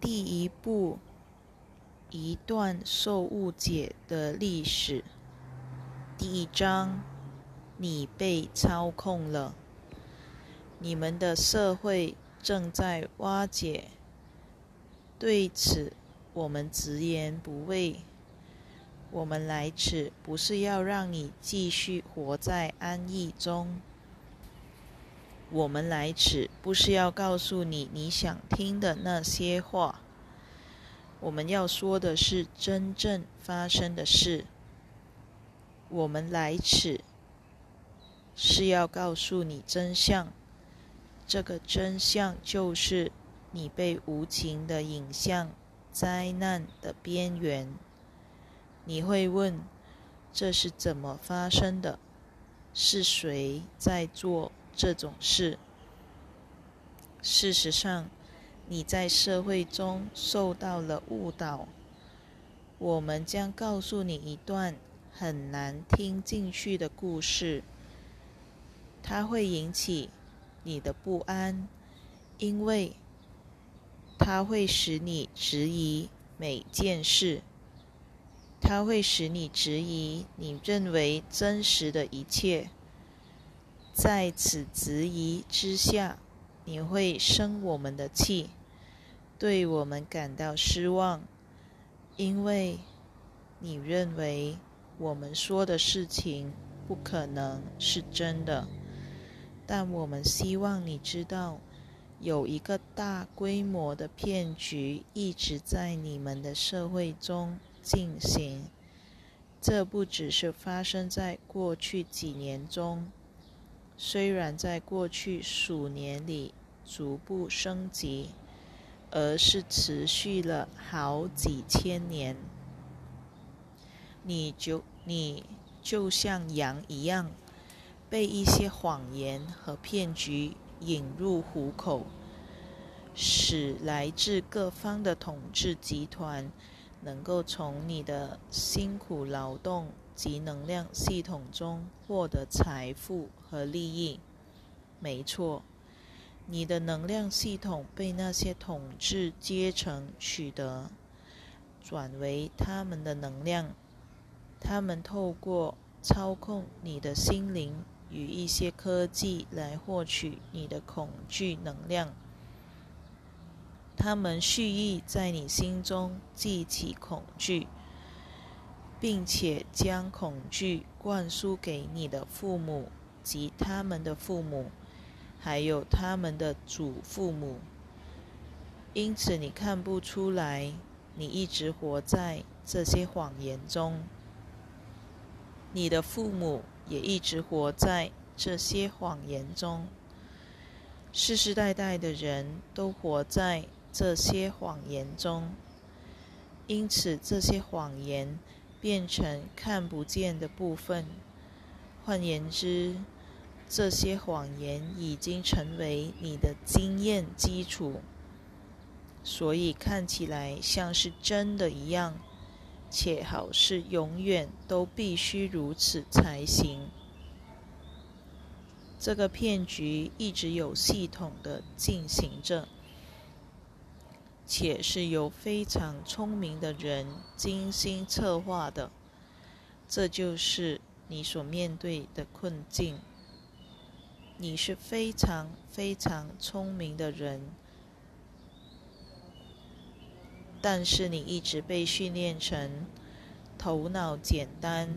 第一部一段受误解的历史。第一章，你被操控了。你们的社会正在瓦解。对此，我们直言不讳。我们来此不是要让你继续活在安逸中。我们来此不是要告诉你你想听的那些话。我们要说的是真正发生的事。我们来此是要告诉你真相。这个真相就是你被无情的引向灾难的边缘。你会问：这是怎么发生的？是谁在做？这种事，事实上，你在社会中受到了误导。我们将告诉你一段很难听进去的故事，它会引起你的不安，因为它会使你质疑每件事，它会使你质疑你认为真实的一切。在此质疑之下，你会生我们的气，对我们感到失望，因为你认为我们说的事情不可能是真的。但我们希望你知道，有一个大规模的骗局一直在你们的社会中进行。这不只是发生在过去几年中。虽然在过去数年里逐步升级，而是持续了好几千年。你就你就像羊一样，被一些谎言和骗局引入虎口，使来自各方的统治集团能够从你的辛苦劳动。及能量系统中获得财富和利益。没错，你的能量系统被那些统治阶层取得，转为他们的能量。他们透过操控你的心灵与一些科技来获取你的恐惧能量。他们蓄意在你心中激起恐惧。并且将恐惧灌输给你的父母及他们的父母，还有他们的祖父母。因此，你看不出来，你一直活在这些谎言中。你的父母也一直活在这些谎言中。世世代代的人都活在这些谎言中。因此，这些谎言。变成看不见的部分。换言之，这些谎言已经成为你的经验基础，所以看起来像是真的一样，且好是永远都必须如此才行。这个骗局一直有系统的进行着。且是由非常聪明的人精心策划的，这就是你所面对的困境。你是非常非常聪明的人，但是你一直被训练成头脑简单。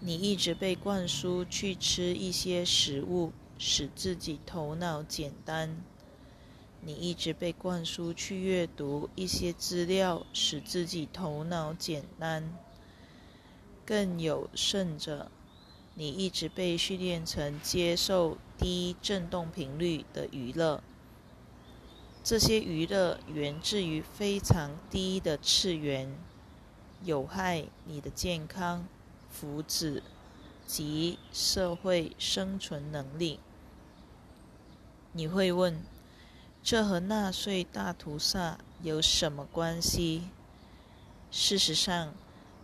你一直被灌输去吃一些食物，使自己头脑简单。你一直被灌输去阅读一些资料，使自己头脑简单。更有甚者，你一直被训练成接受低振动频率的娱乐。这些娱乐源自于非常低的次元，有害你的健康、福祉及社会生存能力。你会问？这和纳粹大屠杀有什么关系？事实上，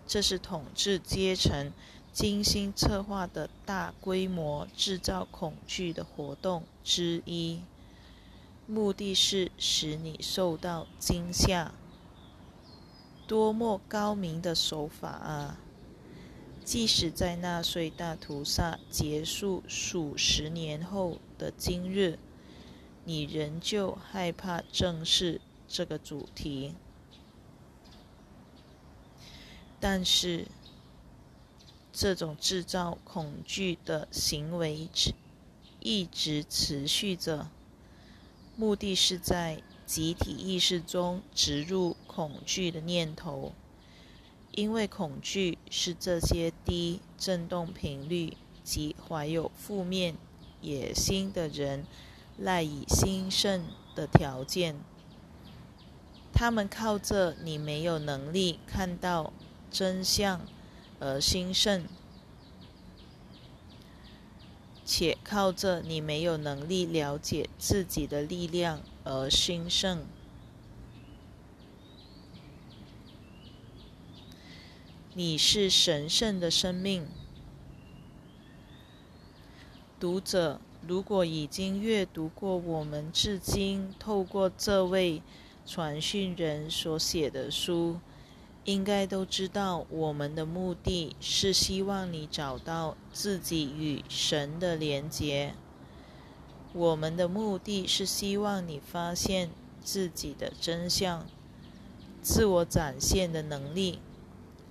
这是统治阶层精心策划的大规模制造恐惧的活动之一。目的是使你受到惊吓。多么高明的手法啊！即使在纳粹大屠杀结束数十年后的今日，你仍旧害怕正视这个主题。但是，这种制造恐惧的行为一直持续着，目的是在集体意识中植入恐惧的念头。因为恐惧是这些低振动频率及怀有负面野心的人赖以兴盛的条件。他们靠着你没有能力看到真相而兴盛，且靠着你没有能力了解自己的力量而兴盛。你是神圣的生命，读者。如果已经阅读过我们至今透过这位传讯人所写的书，应该都知道我们的目的是希望你找到自己与神的连结。我们的目的是希望你发现自己的真相、自我展现的能力。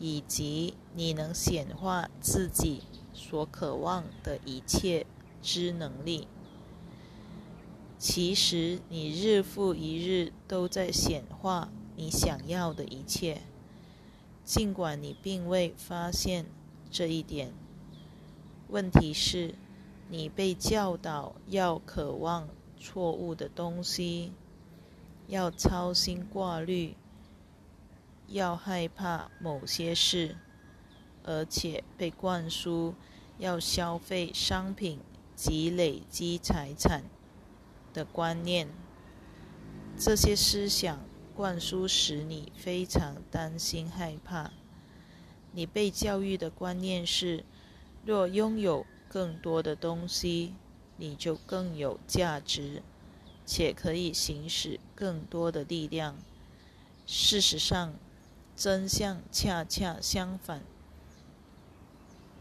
以及你能显化自己所渴望的一切之能力。其实你日复一日都在显化你想要的一切，尽管你并未发现这一点。问题是，你被教导要渴望错误的东西，要操心挂虑。要害怕某些事，而且被灌输要消费商品及累积财产的观念。这些思想灌输使你非常担心害怕。你被教育的观念是：若拥有更多的东西，你就更有价值，且可以行使更多的力量。事实上，真相恰恰相反。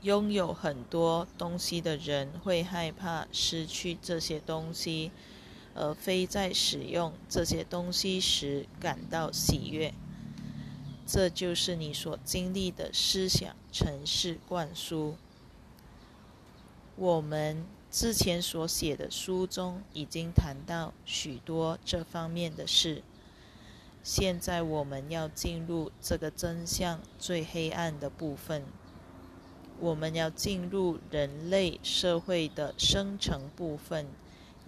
拥有很多东西的人会害怕失去这些东西，而非在使用这些东西时感到喜悦。这就是你所经历的思想城市灌输。我们之前所写的书中已经谈到许多这方面的事。现在我们要进入这个真相最黑暗的部分。我们要进入人类社会的生成部分，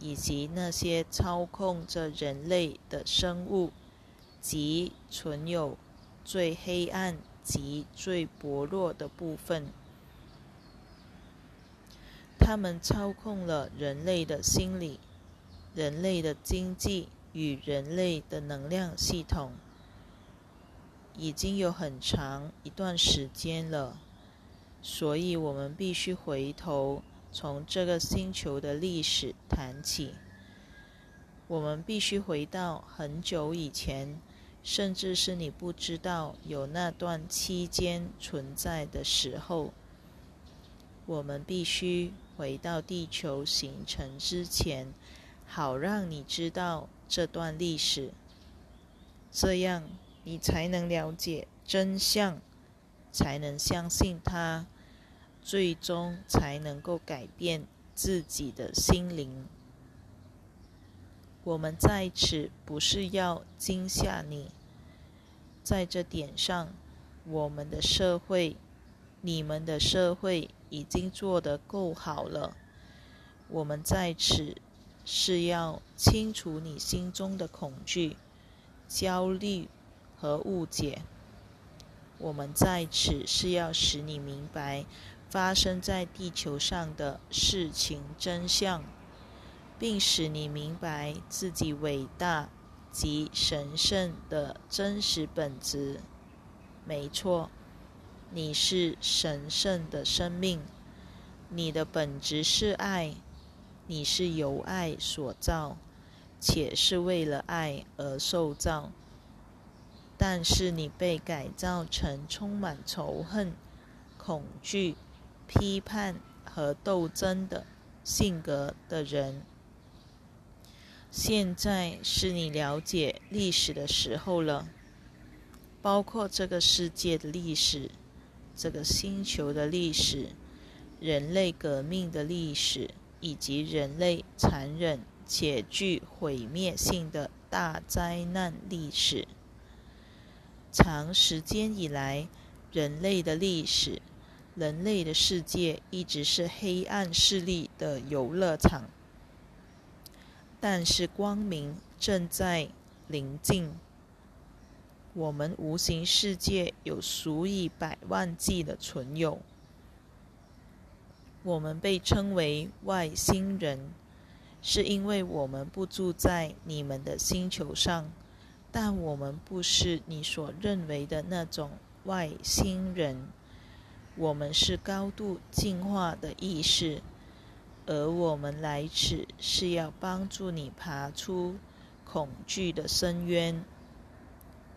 以及那些操控着人类的生物，及存有最黑暗及最薄弱的部分。他们操控了人类的心理、人类的经济。与人类的能量系统已经有很长一段时间了，所以我们必须回头从这个星球的历史谈起。我们必须回到很久以前，甚至是你不知道有那段期间存在的时候。我们必须回到地球形成之前，好让你知道。这段历史，这样你才能了解真相，才能相信它，最终才能够改变自己的心灵。我们在此不是要惊吓你，在这点上，我们的社会，你们的社会已经做得够好了。我们在此。是要清除你心中的恐惧、焦虑和误解。我们在此是要使你明白发生在地球上的事情真相，并使你明白自己伟大及神圣的真实本质。没错，你是神圣的生命，你的本质是爱。你是由爱所造，且是为了爱而受造。但是你被改造成充满仇恨、恐惧、批判和斗争的性格的人。现在是你了解历史的时候了，包括这个世界的历史、这个星球的历史、人类革命的历史，以及人类残忍且具毁灭性的大灾难历史。长时间以来，人类的历史、人类的世界一直是黑暗势力的游乐场。但是光明正在临近。我们无形世界有数以百万计的存有。我们被称为外星人，是因为我们不住在你们的星球上。但我们不是你所认为的那种外星人，我们是高度进化的意识，而我们来此是要帮助你爬出恐惧的深渊。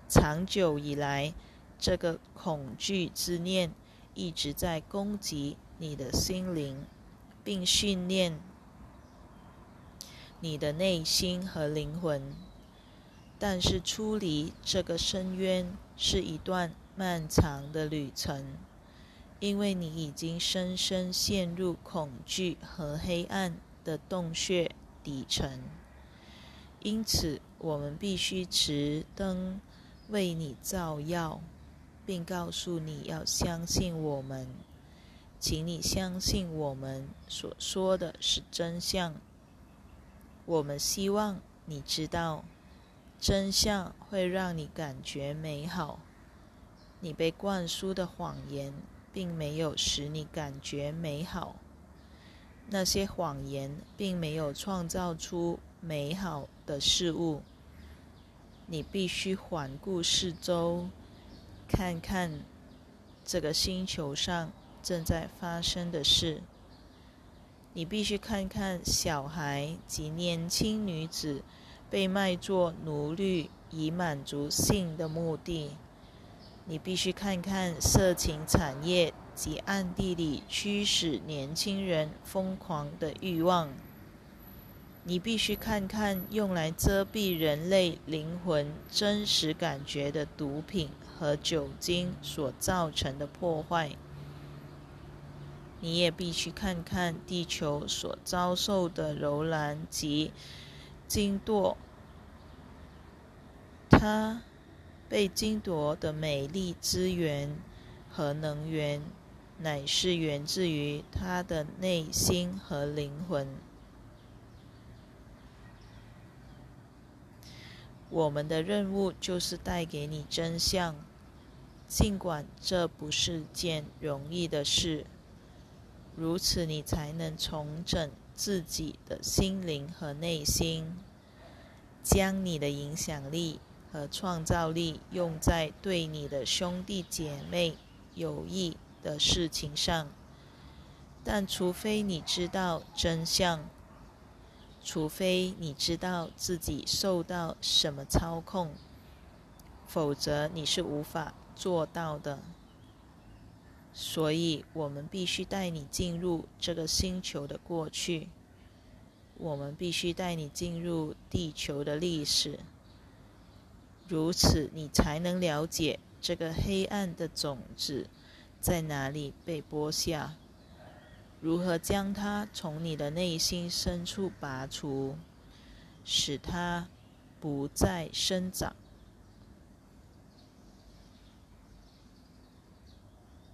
长久以来，这个恐惧之念一直在攻击你的心灵，并训练你的内心和灵魂。但是，出离这个深渊是一段漫长的旅程，因为你已经深深陷入恐惧和黑暗的洞穴底层。因此，我们必须持灯为你照耀，并告诉你要相信我们。请你相信我们所说的是真相。我们希望你知道。真相会让你感觉美好。你被灌输的谎言并没有使你感觉美好。那些谎言并没有创造出美好的事物。你必须环顾四周，看看这个星球上正在发生的事。你必须看看小孩及年轻女子。被卖作奴隶以满足性的目的，你必须看看色情产业及暗地里驱使年轻人疯狂的欲望。你必须看看用来遮蔽人类灵魂真实感觉的毒品和酒精所造成的破坏。你也必须看看地球所遭受的柔然及。金夺，它被争夺的美丽资源和能源，乃是源自于他的内心和灵魂。我们的任务就是带给你真相，尽管这不是件容易的事。如此，你才能重整。自己的心灵和内心，将你的影响力和创造力用在对你的兄弟姐妹有益的事情上。但除非你知道真相，除非你知道自己受到什么操控，否则你是无法做到的。所以，我们必须带你进入这个星球的过去。我们必须带你进入地球的历史，如此你才能了解这个黑暗的种子在哪里被播下，如何将它从你的内心深处拔除，使它不再生长。